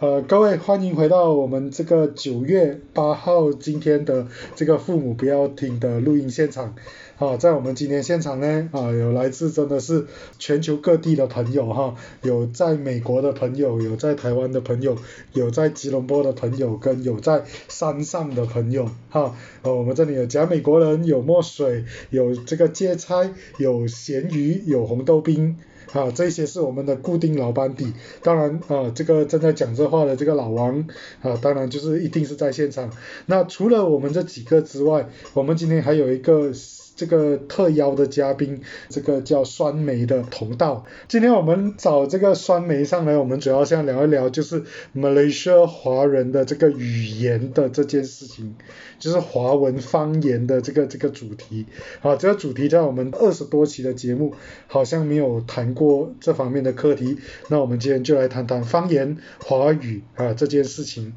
呃，各位欢迎回到我们这个九月八号今天的这个父母不要听的录音现场。啊，在我们今天现场呢，啊，有来自真的是全球各地的朋友哈，有在美国的朋友，有在台湾的朋友，有在吉隆坡的朋友，跟有在山上的朋友哈。呃，我们这里有假美国人，有墨水，有这个芥菜，有咸鱼，有红豆冰。啊，这些是我们的固定老班底，当然啊，这个正在讲这话的这个老王啊，当然就是一定是在现场。那除了我们这几个之外，我们今天还有一个。这个特邀的嘉宾，这个叫酸梅的同道。今天我们找这个酸梅上来，我们主要想聊一聊，就是马来西亚华人的这个语言的这件事情，就是华文方言的这个这个主题。好，这个主题在我们二十多期的节目好像没有谈过这方面的课题。那我们今天就来谈谈方言华语啊这件事情。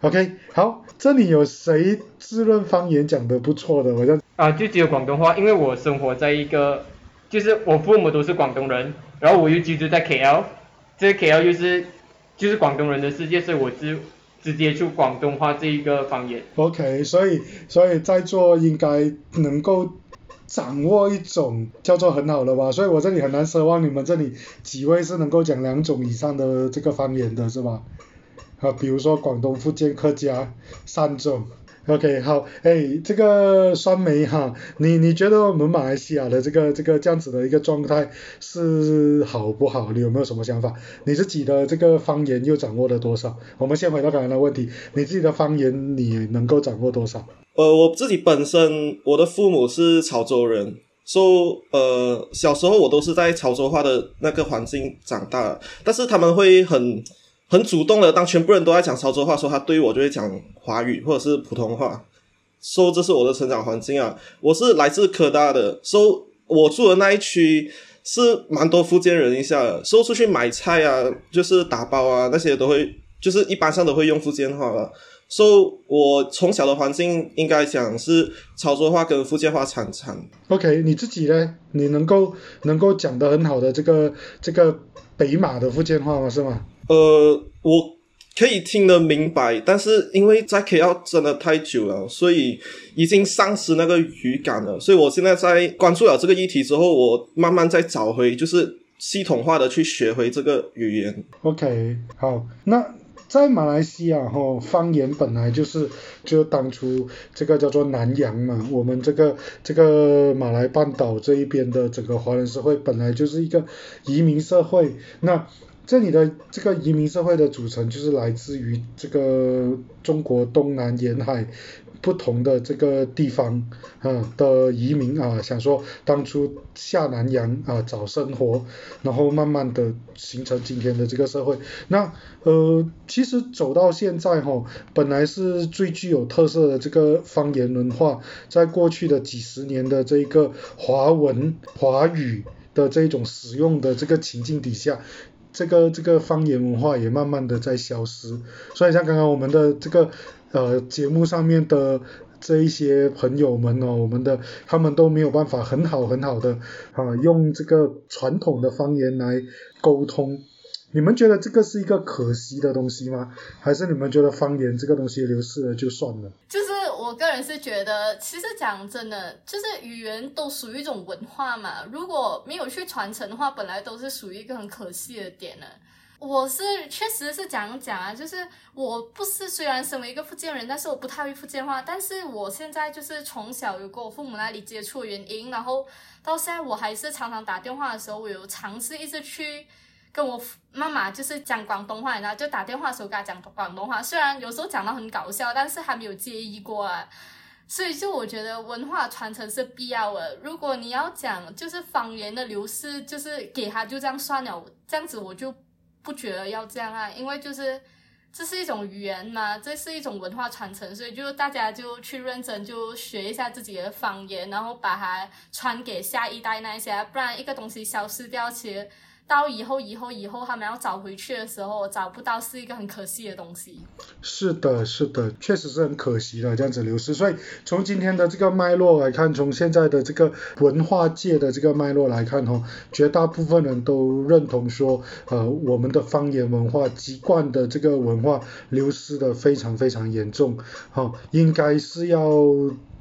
OK，好，这里有谁自认方言讲的不错的？我就。啊，就只有广东话，因为我生活在一个，就是我父母都是广东人，然后我又居住在 KL，这 KL 又是就是广东人的世界，所以我只只接触广东话这一个方言。OK，所以所以在座应该能够掌握一种叫做很好的吧，所以我这里很难奢望你们这里几位是能够讲两种以上的这个方言的是吧？啊，比如说广东、福建、客家三种。OK，好，哎，这个酸梅哈，你你觉得我们马来西亚的这个这个这样子的一个状态是好不好？你有没有什么想法？你自己的这个方言又掌握了多少？我们先回到刚才的问题，你自己的方言你能够掌握多少？呃，我自己本身我的父母是潮州人，说呃小时候我都是在潮州话的那个环境长大，但是他们会很。很主动的，当全部人都在讲潮州话，说他对我就会讲华语或者是普通话，说这是我的成长环境啊。我是来自科大的，说我住的那一区是蛮多福建人一下的，说出去买菜啊，就是打包啊那些都会，就是一般上都会用福建话了。说我从小的环境应该讲是潮州话跟福建话掺掺。OK，你自己呢？你能够能够讲的很好的这个这个北马的福建话吗？是吗？呃，我可以听得明白，但是因为在 KL 真的太久了，所以已经丧失那个语感了。所以我现在在关注了这个议题之后，我慢慢在找回，就是系统化的去学回这个语言。OK，好，那在马来西亚哈，方言本来就是就当初这个叫做南洋嘛，我们这个这个马来半岛这一边的整个华人社会本来就是一个移民社会，那。这里的这个移民社会的组成，就是来自于这个中国东南沿海不同的这个地方啊的移民啊，想说当初下南洋啊找生活，然后慢慢的形成今天的这个社会。那呃，其实走到现在哈，本来是最具有特色的这个方言文化，在过去的几十年的这个华文华语的这种使用的这个情境底下。这个这个方言文化也慢慢的在消失，所以像刚刚我们的这个呃节目上面的这一些朋友们哦，我们的他们都没有办法很好很好的啊用这个传统的方言来沟通。你们觉得这个是一个可惜的东西吗？还是你们觉得方言这个东西流失了就算了？就是我个人是觉得，其实讲真的，就是语言都属于一种文化嘛，如果没有去传承的话，本来都是属于一个很可惜的点呢。我是确实是讲讲啊，就是我不是虽然身为一个福建人，但是我不太会福建话，但是我现在就是从小有跟我父母那里接触的原因，然后到现在我还是常常打电话的时候，我有尝试一直去。跟我妈妈就是讲广东话，然后就打电话的时候跟她讲广东话，虽然有时候讲到很搞笑，但是还没有介意过啊。所以就我觉得文化传承是必要的。如果你要讲就是方言的流失，就是给他就这样算了，这样子我就不觉得要这样啊，因为就是这是一种语言嘛，这是一种文化传承，所以就大家就去认真就学一下自己的方言，然后把它传给下一代那一些，不然一个东西消失掉，其实。到以后以后以后他们要找回去的时候，找不到是一个很可惜的东西。是的，是的，确实是很可惜的这样子流失。所以从今天的这个脉络来看，从现在的这个文化界的这个脉络来看哈，绝大部分人都认同说，呃，我们的方言文化、籍贯的这个文化流失的非常非常严重，哈，应该是要。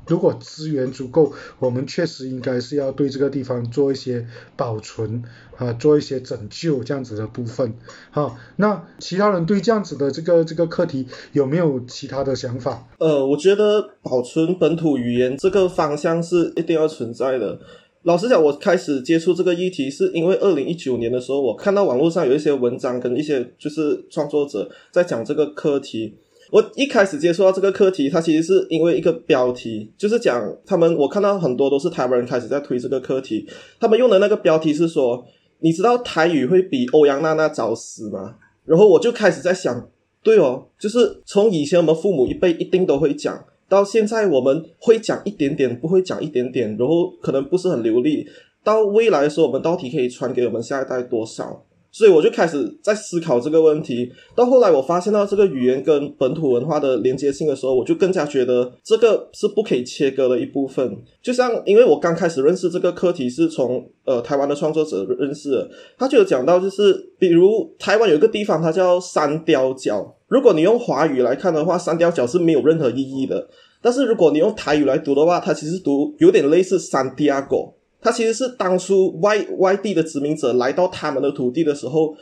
如果资源足够，我们确实应该是要对这个地方做一些保存啊，做一些拯救这样子的部分。好，那其他人对这样子的这个这个课题有没有其他的想法？呃，我觉得保存本土语言这个方向是一定要存在的。老实讲，我开始接触这个议题是因为二零一九年的时候，我看到网络上有一些文章跟一些就是创作者在讲这个课题。我一开始接触到这个课题，它其实是因为一个标题，就是讲他们，我看到很多都是台湾人开始在推这个课题，他们用的那个标题是说，你知道台语会比欧阳娜娜早死吗？然后我就开始在想，对哦，就是从以前我们父母一辈一定都会讲，到现在我们会讲一点点，不会讲一点点，然后可能不是很流利，到未来的时候，我们到底可以传给我们下一代多少？所以我就开始在思考这个问题。到后来，我发现到这个语言跟本土文化的连接性的时候，我就更加觉得这个是不可以切割的一部分。就像，因为我刚开始认识这个课题是从呃台湾的创作者认识的，他就有讲到，就是比如台湾有一个地方，它叫三雕角。如果你用华语来看的话，三雕角是没有任何意义的。但是如果你用台语来读的话，它其实读有点类似三迪亚狗。它其实是当初外外地的殖民者来到他们的土地的时候，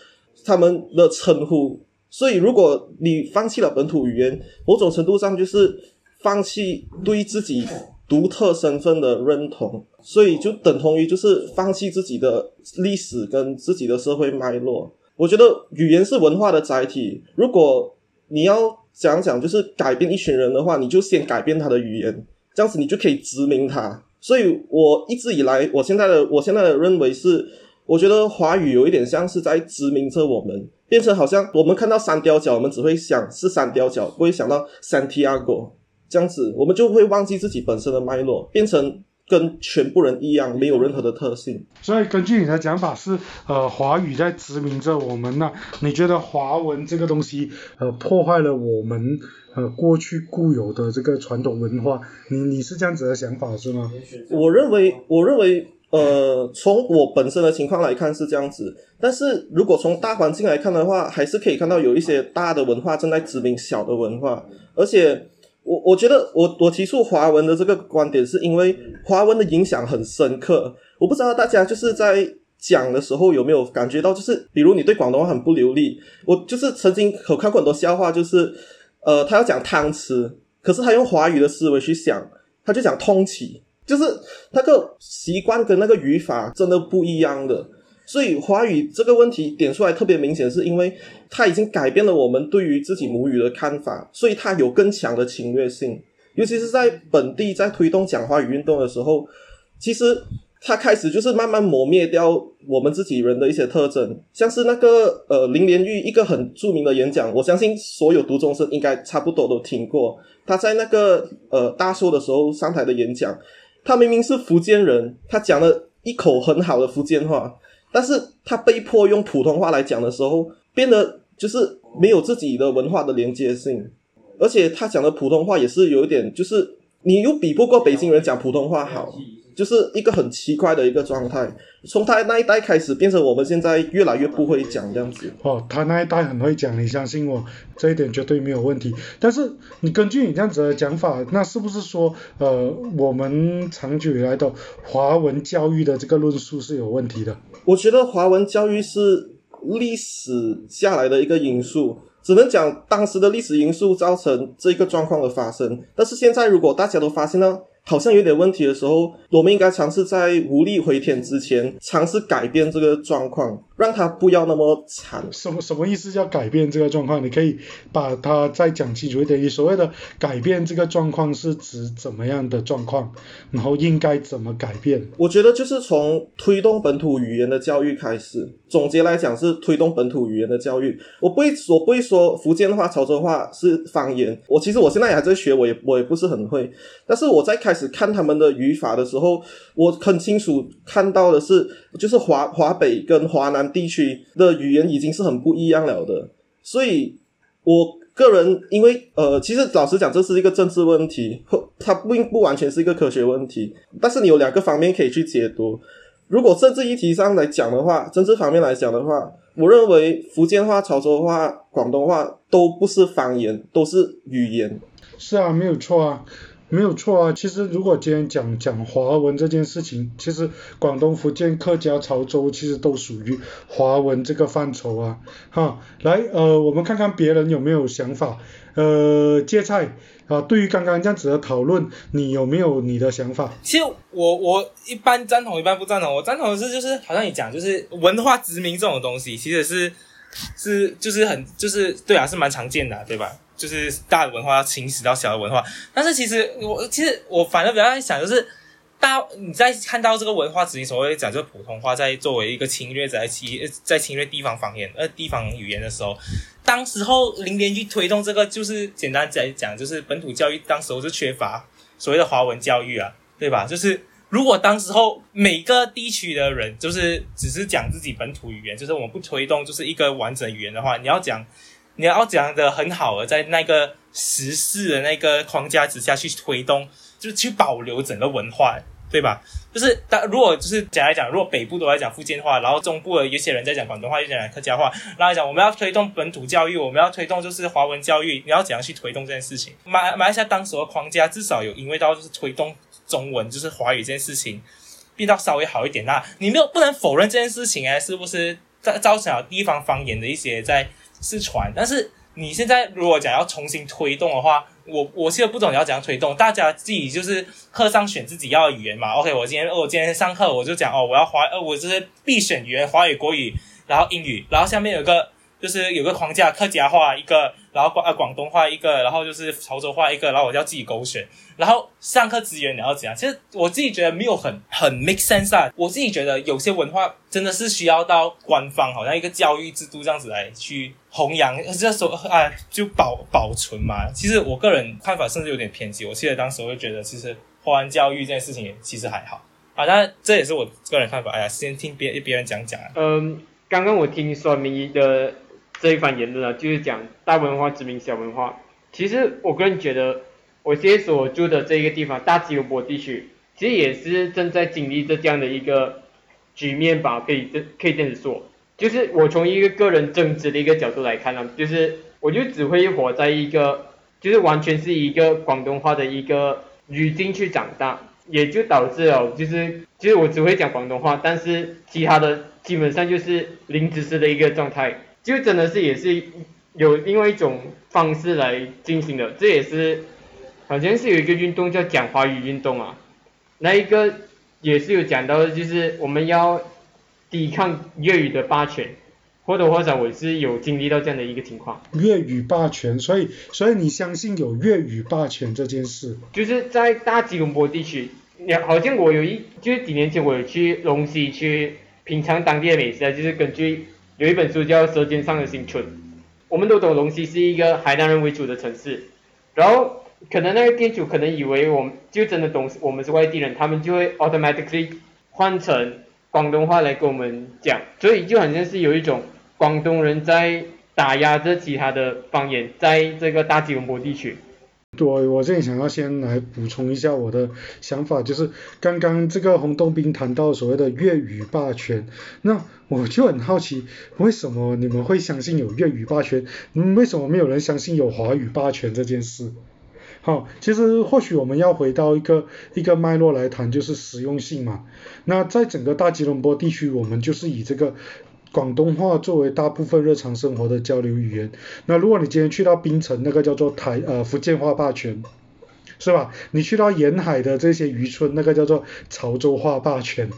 他们的称呼。所以，如果你放弃了本土语言，某种程度上就是放弃对自己独特身份的认同。所以，就等同于就是放弃自己的历史跟自己的社会脉络。我觉得语言是文化的载体。如果你要讲讲就是改变一群人的话，你就先改变他的语言，这样子你就可以殖民他。所以，我一直以来，我现在的我现在的认为是，我觉得华语有一点像是在殖民着我们，变成好像我们看到三雕角，我们只会想是三雕角，不会想到 Santiago 这样子，我们就会忘记自己本身的脉络，变成跟全部人一样，没有任何的特性。所以，根据你的讲法是，呃，华语在殖民着我们那你觉得华文这个东西，呃，破坏了我们？呃，过去固有的这个传统文化，你你是这样子的想法是吗？我认为，我认为，呃，从我本身的情况来看是这样子，但是如果从大环境来看的话，还是可以看到有一些大的文化正在殖民小的文化，而且我我觉得我我提出华文的这个观点，是因为华文的影响很深刻。我不知道大家就是在讲的时候有没有感觉到，就是比如你对广东话很不流利，我就是曾经有看过很多笑话，就是。呃，他要讲汤匙，可是他用华语的思维去想，他就讲通起，就是那个习惯跟那个语法真的不一样的。所以华语这个问题点出来特别明显，是因为它已经改变了我们对于自己母语的看法，所以它有更强的侵略性。尤其是在本地在推动讲华语运动的时候，其实。他开始就是慢慢磨灭掉我们自己人的一些特征，像是那个呃林连玉一个很著名的演讲，我相信所有读中生应该差不多都听过。他在那个呃大寿的时候上台的演讲，他明明是福建人，他讲了一口很好的福建话，但是他被迫用普通话来讲的时候，变得就是没有自己的文化的连接性，而且他讲的普通话也是有一点，就是你又比不过北京人讲普通话好。就是一个很奇怪的一个状态，从他那一代开始变成我们现在越来越不会讲这样子。哦，他那一代很会讲，你相信我，这一点绝对没有问题。但是你根据你这样子的讲法，那是不是说，呃，我们长久以来的华文教育的这个论述是有问题的？我觉得华文教育是历史下来的一个因素，只能讲当时的历史因素造成这个状况的发生。但是现在如果大家都发现了。好像有点问题的时候，我们应该尝试在无力回天之前，尝试改变这个状况，让它不要那么惨。什么什么意思叫改变这个状况？你可以把它再讲清楚一点。你所谓的改变这个状况是指怎么样的状况？然后应该怎么改变？我觉得就是从推动本土语言的教育开始。总结来讲是推动本土语言的教育。我不会，我不会说福建话、潮州话是方言。我其实我现在也还在学，我也我也不是很会。但是我在开。始看他们的语法的时候，我很清楚看到的是，就是华华北跟华南地区的语言已经是很不一样了的。所以，我个人因为呃，其实老实讲，这是一个政治问题，或它并不完全是一个科学问题。但是你有两个方面可以去解读。如果政治议题上来讲的话，政治方面来讲的话，我认为福建话、潮州话、广东话都不是方言，都是语言。是啊，没有错啊，没有错啊。其实如果今天讲讲华文这件事情，其实广东、福建、客家、潮州其实都属于华文这个范畴啊。哈，来，呃，我们看看别人有没有想法。呃，芥菜啊，对于刚刚这样子的讨论，你有没有你的想法？其实我我一般赞同，一般不赞同。我赞同的是，就是好像你讲，就是文化殖民这种东西，其实是是就是很就是对啊，是蛮常见的，对吧？就是大的文化要侵蚀到小的文化，但是其实我其实我反而比较在想，就是大你在看到这个文化殖民所谓讲这个普通话在作为一个侵略者在侵在侵略地方方言呃地方语言的时候。当时候林连去推动这个，就是简单来讲，就是本土教育，当时候是缺乏所谓的华文教育啊，对吧？就是如果当时候每个地区的人，就是只是讲自己本土语言，就是我们不推动就是一个完整语言的话，你要讲，你要讲的很好的，在那个时事的那个框架之下去推动，就是去保留整个文化。对吧？就是但如果就是讲来讲，如果北部都在讲福建话，然后中部的有些人在讲广东话，有些人讲客家话，然后讲我们要推动本土教育，我们要推动就是华文教育，你要怎样去推动这件事情？马马来西亚当时的框架至少有因为到就是推动中文就是华语这件事情变到稍微好一点，那你没有不能否认这件事情哎，是不是造造成了地方方言的一些在是传？但是你现在如果讲要重新推动的话，我我现在不懂你要怎样推动，大家自己就是课上选自己要的语言嘛。OK，我今天我今天上课我就讲哦，我要华呃，我就是必选语言华语、国语，然后英语，然后下面有个就是有个框架，客家话一个，然后广呃广东话一个，然后就是潮州话一个，然后我就要自己勾选。然后上课资源你要怎样？其实我自己觉得没有很很 make sense 啊。我自己觉得有些文化真的是需要到官方，好像一个教育制度这样子来去弘扬，这说啊就保保存嘛。其实我个人看法甚至有点偏激。我记得当时我就觉得，其实华文教育这件事情其实还好啊。但这也是我个人看法。哎呀，先听别别人讲讲啊。嗯，刚刚我听说明仪的这一番言论啊，就是讲大文化殖民小文化。其实我个人觉得。我现在所住的这一个地方，大吉隆坡地区，其实也是正在经历着这样的一个局面吧，可以这可以这样子说。就是我从一个个人政治的一个角度来看呢，就是我就只会活在一个，就是完全是一个广东话的一个语境去长大，也就导致了，就是就是我只会讲广东话，但是其他的基本上就是零知识的一个状态，就真的是也是有另外一种方式来进行的，这也是。好像是有一个运动叫讲华语运动啊，那一个也是有讲到的，就是我们要抵抗粤语的霸权，或多或少我是有经历到这样的一个情况。粤语霸权，所以所以你相信有粤语霸权这件事？就是在大吉隆坡地区，好像我有一就是几年前我有去龙溪去品尝当地的美食啊，就是根据有一本书叫《舌尖上的新春》，我们都懂龙溪是一个海南人为主的城市，然后。可能那个店主可能以为我们就真的懂我们是外地人，他们就会 automatically 换成广东话来跟我们讲，所以就好像是有一种广东人在打压着其他的方言，在这个大吉隆坡地区。对，我这里想要先来补充一下我的想法，就是刚刚这个洪洞宾谈到所谓的粤语霸权，那我就很好奇，为什么你们会相信有粤语霸权？嗯，为什么没有人相信有华语霸权这件事？好，其实或许我们要回到一个一个脉络来谈，就是实用性嘛。那在整个大吉隆坡地区，我们就是以这个广东话作为大部分日常生活的交流语言。那如果你今天去到槟城，那个叫做台呃福建话霸权，是吧？你去到沿海的这些渔村，那个叫做潮州话霸权。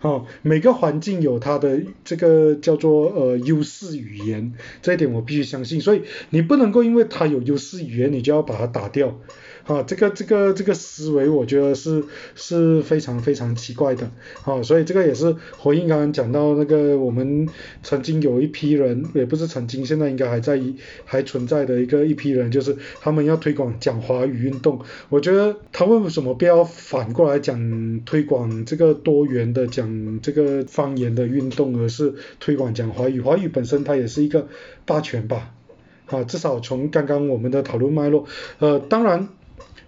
哦，每个环境有它的这个叫做呃优势语言，这一点我必须相信。所以你不能够因为它有优势语言，你就要把它打掉。啊，这个这个这个思维，我觉得是是非常非常奇怪的，啊，所以这个也是回应刚刚讲到那个我们曾经有一批人，也不是曾经，现在应该还在还存在的一个一批人，就是他们要推广讲华语运动，我觉得他为什么不要反过来讲推广这个多元的讲这个方言的运动，而是推广讲华语？华语本身它也是一个霸权吧。啊，至少从刚刚我们的讨论脉络，呃，当然，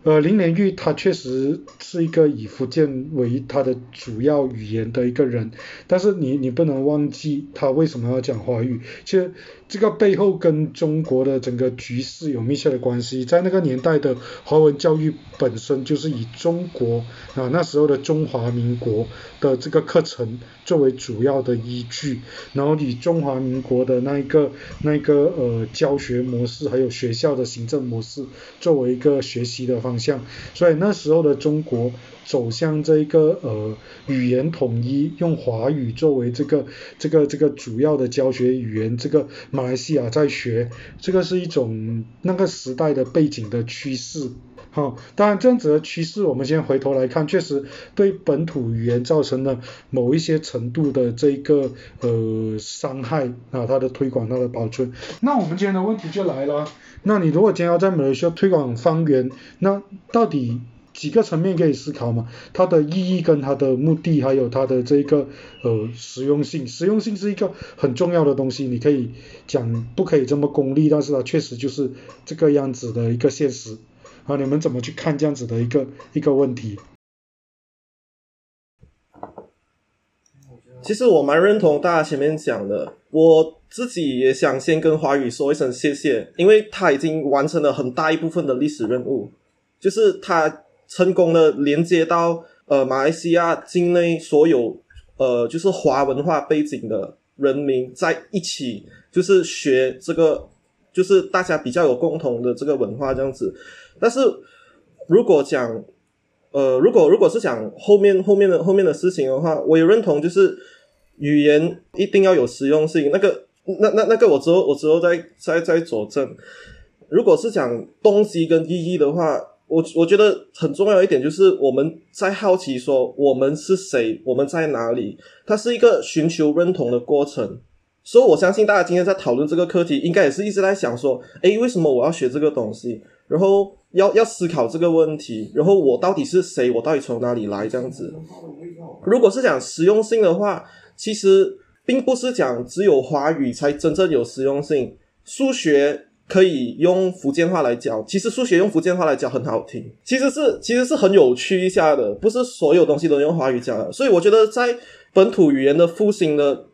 呃，林连玉他确实是一个以福建为他的主要语言的一个人，但是你你不能忘记他为什么要讲华语，其实。这个背后跟中国的整个局势有密切的关系，在那个年代的华文教育本身就是以中国啊那时候的中华民国的这个课程作为主要的依据，然后以中华民国的那一个那一个呃教学模式，还有学校的行政模式作为一个学习的方向，所以那时候的中国。走向这个呃语言统一，用华语作为这个这个这个主要的教学语言，这个马来西亚在学，这个是一种那个时代的背景的趋势。好，当然这样子的趋势，我们先回头来看，确实对本土语言造成了某一些程度的这个呃伤害啊，它的推广、它的保存。那我们今天的问题就来了，那你如果今天要在马来西亚推广方言，那到底？几个层面可以思考嘛？它的意义跟它的目的，还有它的这个呃实用性。实用性是一个很重要的东西，你可以讲不可以这么功利，但是它确实就是这个样子的一个现实。啊，你们怎么去看这样子的一个一个问题？其实我蛮认同大家前面讲的，我自己也想先跟华语说一声谢谢，因为他已经完成了很大一部分的历史任务，就是他。成功的连接到呃马来西亚境内所有呃就是华文化背景的人民在一起，就是学这个，就是大家比较有共同的这个文化这样子。但是如果讲呃如果如果是讲后面后面的后面的事情的话，我也认同就是语言一定要有实用性。那个那那那个我之后我之后再再再佐证。如果是讲东西跟意义的话。我我觉得很重要一点就是我们在好奇说我们是谁，我们在哪里，它是一个寻求认同的过程。所以我相信大家今天在讨论这个课题，应该也是一直在想说，诶，为什么我要学这个东西？然后要要思考这个问题，然后我到底是谁？我到底从哪里来？这样子。如果是讲实用性的话，其实并不是讲只有华语才真正有实用性，数学。可以用福建话来教，其实数学用福建话来教很好听，其实是其实是很有趣一下的，不是所有东西都用华语教的。所以我觉得在本土语言的复兴的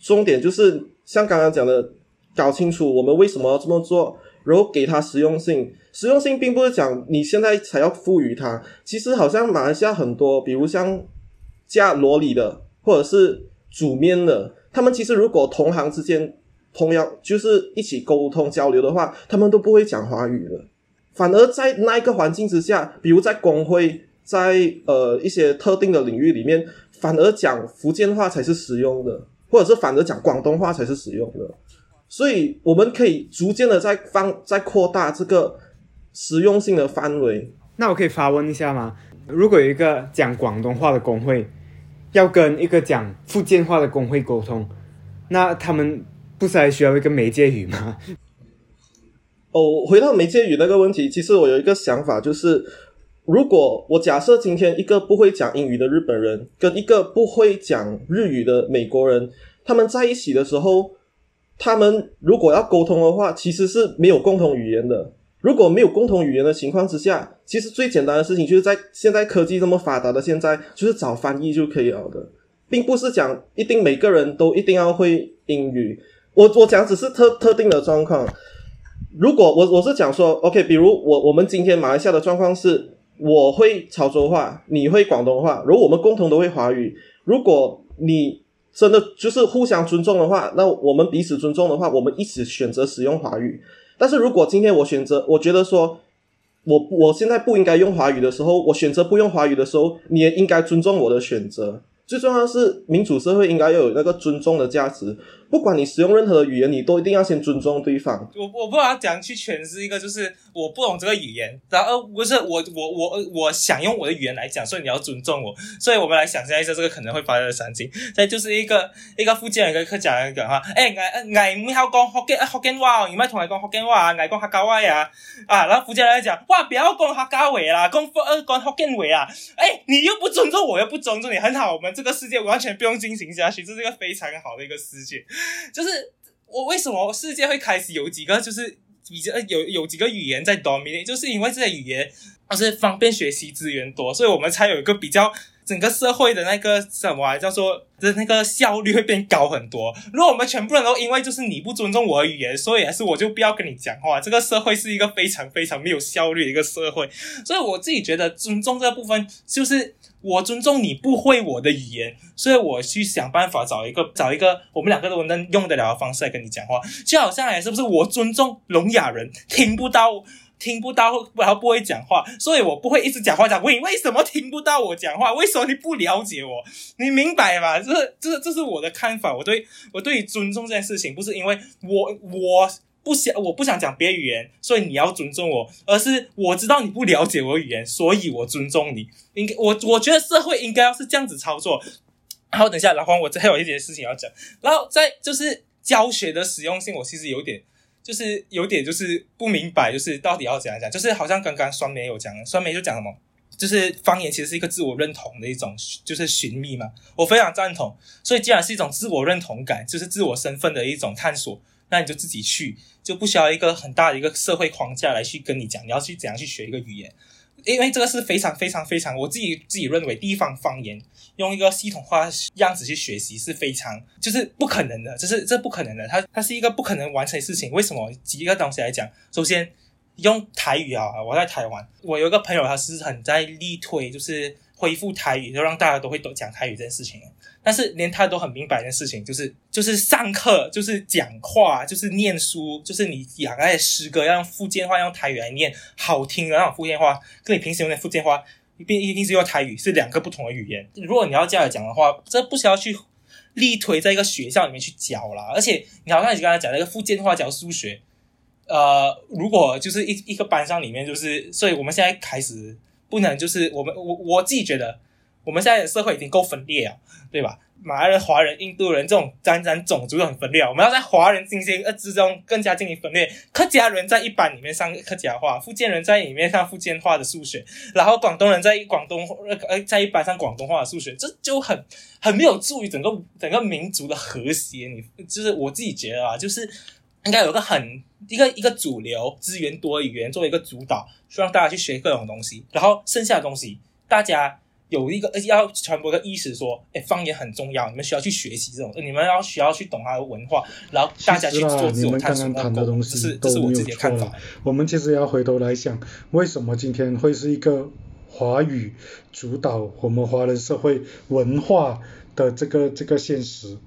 重点就是像刚刚讲的，搞清楚我们为什么要这么做，然后给它实用性。实用性并不是讲你现在才要赋予它，其实好像马来西亚很多，比如像加罗里的或者是煮面的，他们其实如果同行之间。同样就是一起沟通交流的话，他们都不会讲华语的。反而在那一个环境之下，比如在工会，在呃一些特定的领域里面，反而讲福建话才是实用的，或者是反而讲广东话才是实用的。所以我们可以逐渐的在放在扩大这个实用性的范围。那我可以发问一下吗？如果一个讲广东话的工会要跟一个讲福建话的工会沟通，那他们？不是还需要一个媒介语吗？哦，回到媒介语那个问题，其实我有一个想法，就是如果我假设今天一个不会讲英语的日本人跟一个不会讲日语的美国人，他们在一起的时候，他们如果要沟通的话，其实是没有共同语言的。如果没有共同语言的情况之下，其实最简单的事情就是在现在科技这么发达的现在，就是找翻译就可以了的，并不是讲一定每个人都一定要会英语。我我讲只是特特定的状况，如果我我是讲说，OK，比如我我们今天马来西亚的状况是，我会潮州话，你会广东话，如果我们共同都会华语，如果你真的就是互相尊重的话，那我们彼此尊重的话，我们一起选择使用华语。但是如果今天我选择，我觉得说，我我现在不应该用华语的时候，我选择不用华语的时候，你也应该尊重我的选择。最重要的是，民主社会应该要有那个尊重的价值。不管你使用任何的语言，你都一定要先尊重对方。我我不知道怎样去诠释一个，就是我不懂这个语言，然后不是我我我我想用我的语言来讲，所以你要尊重我。所以我们来想象一下这个可能会发生的场景。再就是一个 一个福建人跟客家人讲话，诶，挨挨唔晓讲福建福建话，你咪同我讲福建话，挨讲客家话呀啊！然后福建人讲，哇，不要讲客家话啦，讲福呃讲福建话啊！哎，你又不尊重我，又不尊重你，很好，我们这个世界完全不用进行下去，这是一个非常好的一个世界。就是我为什么世界会开始有几个就是已经有有几个语言在 dominate，就是因为这些语言而是方便学习资源多，所以我们才有一个比较整个社会的那个什么、叫做的那个效率会变高很多。如果我们全部人都因为就是你不尊重我的语言，所以还是我就不要跟你讲话，这个社会是一个非常非常没有效率的一个社会。所以我自己觉得尊重这部分就是。我尊重你不会我的语言，所以我去想办法找一个找一个我们两个都能用得了的方式来跟你讲话，就好像也是不是我尊重聋哑人听不到听不到，然后不会讲话，所以我不会一直讲话讲喂，为什么听不到我讲话？为什么你不了解我？你明白吗？这是这这是我的看法，我对我对于尊重这件事情，不是因为我我。不想，我不想讲别语言，所以你要尊重我，而是我知道你不了解我语言，所以我尊重你。应该我我觉得社会应该要是这样子操作。然后等一下，老黄，我还有一件事情要讲。然后在就是教学的实用性，我其实有点就是有点就是不明白，就是到底要怎样讲。就是好像刚刚酸梅有讲，酸梅就讲什么，就是方言其实是一个自我认同的一种，就是寻觅嘛。我非常赞同。所以既然是一种自我认同感，就是自我身份的一种探索。那你就自己去，就不需要一个很大的一个社会框架来去跟你讲，你要去怎样去学一个语言，因为这个是非常非常非常，我自己自己认为地方方言用一个系统化样子去学习是非常就是不可能的，这是这不可能的，它它是一个不可能完成的事情。为什么？几个东西来讲，首先用台语啊，我在台湾，我有一个朋友，他是很在力推，就是恢复台语，就让大家都会都讲台语这件事情。但是连他都很明白一件事情，就是就是上课，就是讲话，就是念书，就是你讲那些诗歌要用福建话，用台语来念，好听的那种福建话，跟你平时用的福建话，一定一定是用台语，是两个不同的语言。如果你要这样讲的话，这不需要去力推在一个学校里面去教啦。而且你好像你刚才讲那个福建话教数学，呃，如果就是一一个班上里面，就是所以我们现在开始不能就是我们我我自己觉得。我们现在的社会已经够分裂了，对吧？马来人、华人、印度人这种沾沾种族都很分裂，我们要在华人进行呃之中更加进行分裂。客家人在一班里面上客家话，福建人在里面上福建话的数学，然后广东人在广东呃在一班上广东话的数学，这就很很没有助于整个整个民族的和谐。你就是我自己觉得啊，就是应该有个很一个一个主流资源多语言作为一个主导，需让大家去学各种东西，然后剩下的东西大家。有一个而且要传播个意识，说，哎，方言很重要，你们需要去学习这种，你们要需要去懂它的文化，然后大家去做自我探索。的东西是这是我自己的看法。我们其实要回头来想，为什么今天会是一个华语主导我们华人社会文化的这个这个现实？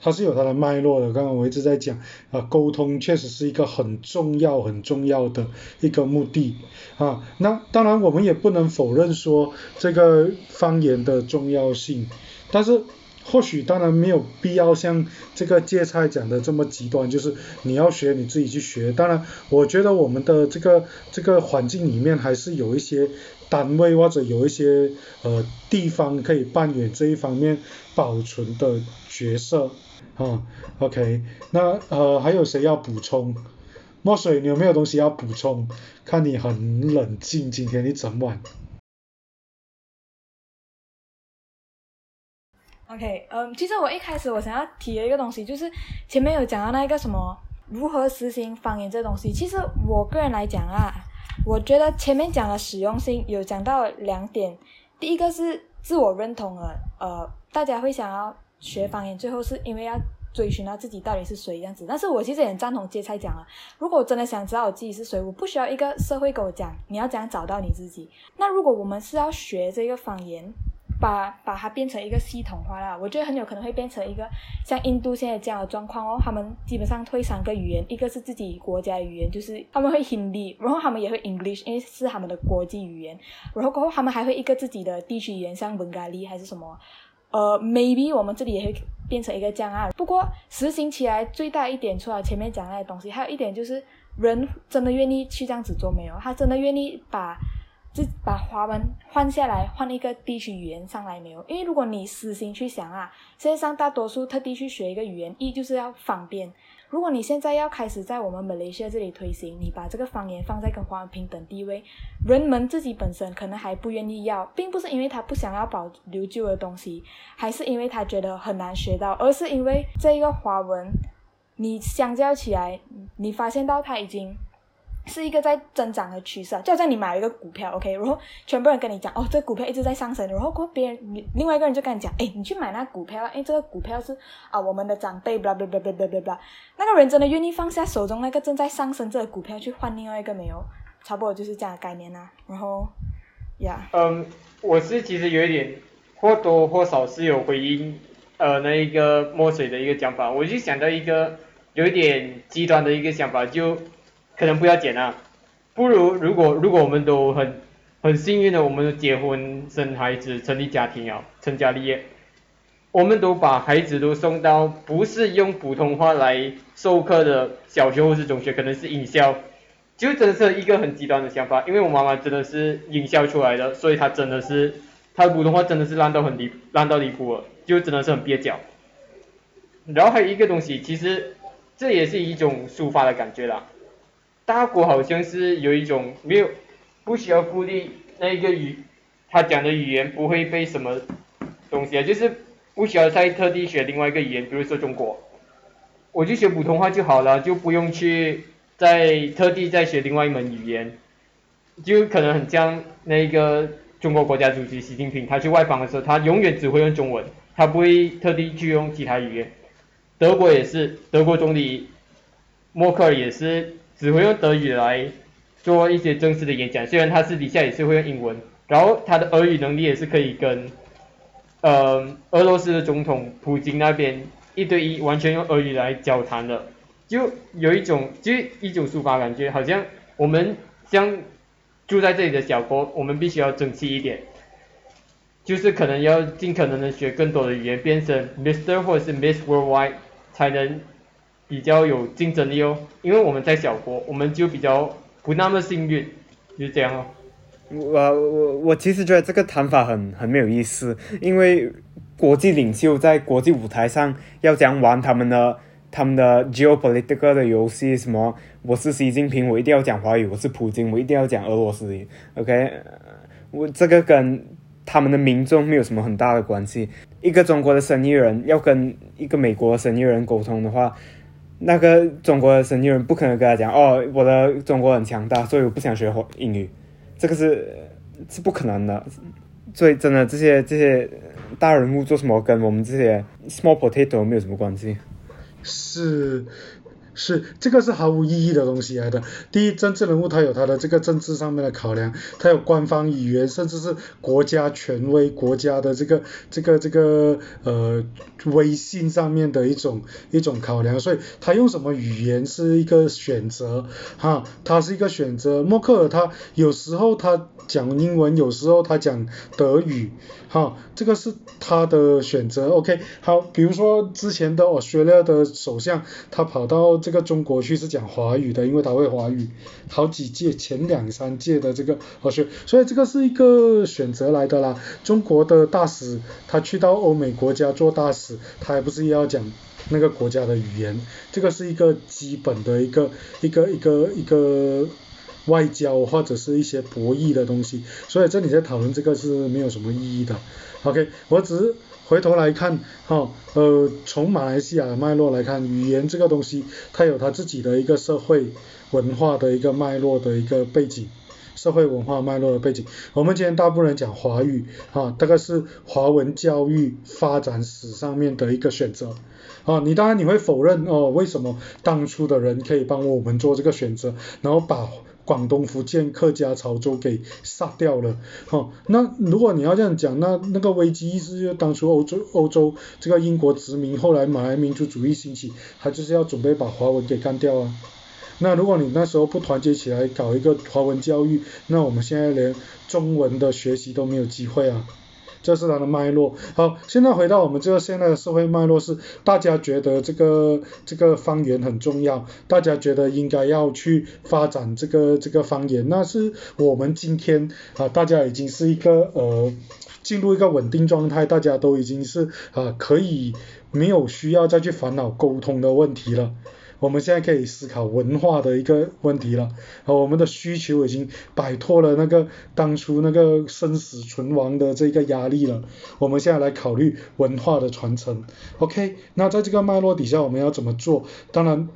它是有它的脉络的。刚刚我一直在讲啊，沟通确实是一个很重要、很重要的一个目的啊。那当然，我们也不能否认说这个方言的重要性，但是或许当然没有必要像这个芥菜讲的这么极端，就是你要学你自己去学。当然，我觉得我们的这个这个环境里面还是有一些单位或者有一些呃地方可以扮演这一方面保存的角色。啊，OK，那呃还有谁要补充？墨水，你有没有东西要补充？看你很冷静，今天一整晚。OK，嗯，其实我一开始我想要提的一个东西，就是前面有讲到那个什么如何实行方言这东西。其实我个人来讲啊，我觉得前面讲的实用性有讲到两点，第一个是自我认同了，呃，大家会想要。学方言最后是因为要追寻到自己到底是谁这样子，但是我其实也很赞同芥菜讲啊，如果我真的想知道我自己是谁，我不需要一个社会跟我讲你要怎样找到你自己。那如果我们是要学这个方言，把把它变成一个系统化啦，我觉得很有可能会变成一个像印度现在这样的状况哦，他们基本上推三个语言，一个是自己国家语言，就是他们会 Hindi，然后他们也会 English，因为是他们的国际语言，然后过后他们还会一个自己的地区语言，像 Bengali 还是什么。呃，maybe 我们这里也会变成一个这样啊。不过实行起来最大一点，除了前面讲那些东西，还有一点就是人真的愿意去这样子做没有？他真的愿意把。就把华文换下来，换一个地区语言上来没有？因为如果你私心去想啊，世界上大多数特地去学一个语言，一就是要方便。如果你现在要开始在我们马来西亚这里推行，你把这个方言放在跟华文平等地位，人们自己本身可能还不愿意要，并不是因为他不想要保留旧的东西，还是因为他觉得很难学到，而是因为这一个华文，你相较起来，你发现到他已经。是一个在增长的趋势，就好像你买了一个股票，OK，然后全部人跟你讲，哦，这股票一直在上升，然后过别人，另外一个人就跟你讲，哎，你去买那股票，哎，这个股票是啊，我们的长辈，blah blah blah blah blah blah，那个人真的愿意放下手中那个正在上升这个股票去换另外一个没有？差不多就是这样的概念啊。然后，呀，嗯，我是其实有一点或多或少是有回应，呃，那一个墨水的一个讲法，我就想到一个有一点极端的一个想法，就。可能不要剪啊，不如如果如果我们都很很幸运的，我们都结婚生孩子成立家庭啊，成家立业，我们都把孩子都送到不是用普通话来授课的小学或是中学，可能是营销，就真的是一个很极端的想法。因为我妈妈真的是营销出来的，所以她真的是她的普通话真的是烂到很离烂到离谱了，就真的是很蹩脚。然后还有一个东西，其实这也是一种抒发的感觉啦。大国好像是有一种没有不需要顾虑那个语，他讲的语言不会被什么东西啊，就是不需要再特地学另外一个语言，比如说中国，我就学普通话就好了，就不用去再特地再学另外一门语言，就可能很像那个中国国家主席习近平，他去外访的时候，他永远只会用中文，他不会特地去用其他语言。德国也是，德国总理默克尔也是。只会用德语来做一些正式的演讲，虽然他私底下也是会用英文，然后他的俄语能力也是可以跟，呃，俄罗斯的总统普京那边一对一完全用俄语来交谈的，就有一种就一种抒发感觉，好像我们像住在这里的小国，我们必须要争气一点，就是可能要尽可能的学更多的语言，变成 Mister 或者是 Miss Worldwide 才能。比较有竞争力哦，因为我们在小国，我们就比较不那么幸运，就这样哦。我我我其实觉得这个谈法很很没有意思，因为国际领袖在国际舞台上要讲玩他们的他们的 geopolitical 的游戏，什么我是习近平，我一定要讲华语；我是普京，我一定要讲俄罗斯语。OK，我这个跟他们的民众没有什么很大的关系。一个中国的生意人要跟一个美国生意人沟通的话。那个中国的神经人不可能跟他讲哦，我的中国很强大，所以我不想学英语，这个是是不可能的。所以真的，这些这些大人物做什么，跟我们这些 small potato 没有什么关系。是。是，这个是毫无意义的东西来的。第一，政治人物他有他的这个政治上面的考量，他有官方语言，甚至是国家权威、国家的这个这个这个呃威信上面的一种一种考量，所以他用什么语言是一个选择，哈，他是一个选择。默克尔他有时候他讲英文，有时候他讲德语，哈，这个是他的选择。OK，好，比如说之前的澳大利亚的首相，他跑到。这个中国去是讲华语的，因为他会华语，好几届前两三届的这个哦学，所以这个是一个选择来的啦。中国的大使他去到欧美国家做大使，他还不是要讲那个国家的语言，这个是一个基本的一个一个一个一个外交或者是一些博弈的东西，所以这里在讨论这个是没有什么意义的。OK，我只是。回头来看，哈，呃，从马来西亚的脉络来看，语言这个东西，它有它自己的一个社会文化的一个脉络的一个背景，社会文化脉络的背景。我们今天大部分人讲华语，啊，大概是华文教育发展史上面的一个选择，啊，你当然你会否认哦，为什么当初的人可以帮我们做这个选择，然后把。广东、福建、客家、潮州给杀掉了，哈，那如果你要这样讲，那那个危机意识就是当初欧洲欧洲这个英国殖民，后来马来民族主义兴起，他就是要准备把华文给干掉啊。那如果你那时候不团结起来搞一个华文教育，那我们现在连中文的学习都没有机会啊。这是它的脉络。好，现在回到我们这个现在的社会脉络是，大家觉得这个这个方言很重要，大家觉得应该要去发展这个这个方言，那是我们今天啊，大家已经是一个呃进入一个稳定状态，大家都已经是啊可以没有需要再去烦恼沟通的问题了。我们现在可以思考文化的一个问题了，啊，我们的需求已经摆脱了那个当初那个生死存亡的这个压力了，我们现在来考虑文化的传承，OK，那在这个脉络底下我们要怎么做？当然。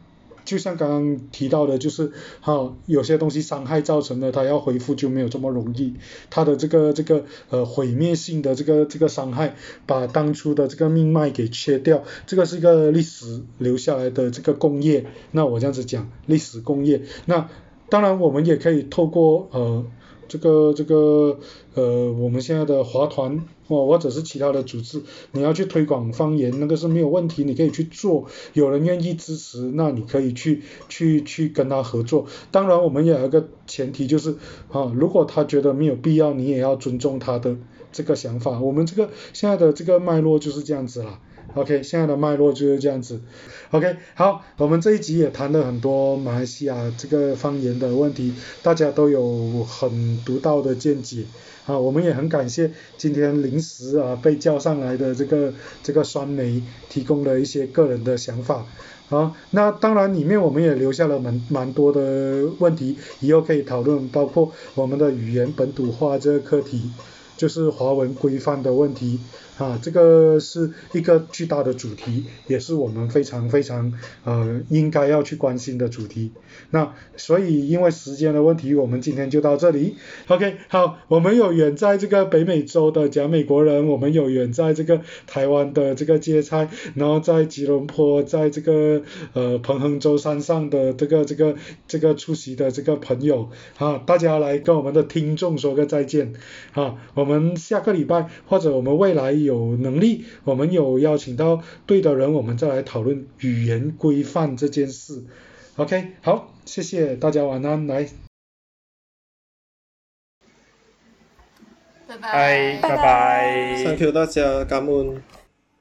就像刚刚提到的，就是哈，有些东西伤害造成的，它要恢复就没有这么容易。它的这个这个呃毁灭性的这个这个伤害，把当初的这个命脉给切掉，这个是一个历史留下来的这个工业。那我这样子讲，历史工业。那当然我们也可以透过呃。这个这个呃，我们现在的华团哦，或者是其他的组织，你要去推广方言，那个是没有问题，你可以去做。有人愿意支持，那你可以去去去跟他合作。当然，我们也有一个前提，就是啊，如果他觉得没有必要，你也要尊重他的这个想法。我们这个现在的这个脉络就是这样子啦。OK，现在的脉络就是这样子。OK，好，我们这一集也谈了很多马来西亚这个方言的问题，大家都有很独到的见解。啊，我们也很感谢今天临时啊被叫上来的这个这个酸梅提供了一些个人的想法。好，那当然里面我们也留下了蛮蛮多的问题，以后可以讨论，包括我们的语言本土化这个课题，就是华文规范的问题。啊，这个是一个巨大的主题，也是我们非常非常呃应该要去关心的主题。那所以因为时间的问题，我们今天就到这里。OK，好，我们有远在这个北美洲的假美国人，我们有远在这个台湾的这个街差，然后在吉隆坡，在这个呃彭亨州山上的这个这个这个出席的这个朋友啊，大家来跟我们的听众说个再见啊，我们下个礼拜或者我们未来。有能力，我们有邀请到对的人，我们再来讨论语言规范这件事。OK，好，谢谢大家，晚安，来，拜拜，拜拜，Thank you 大家，感恩。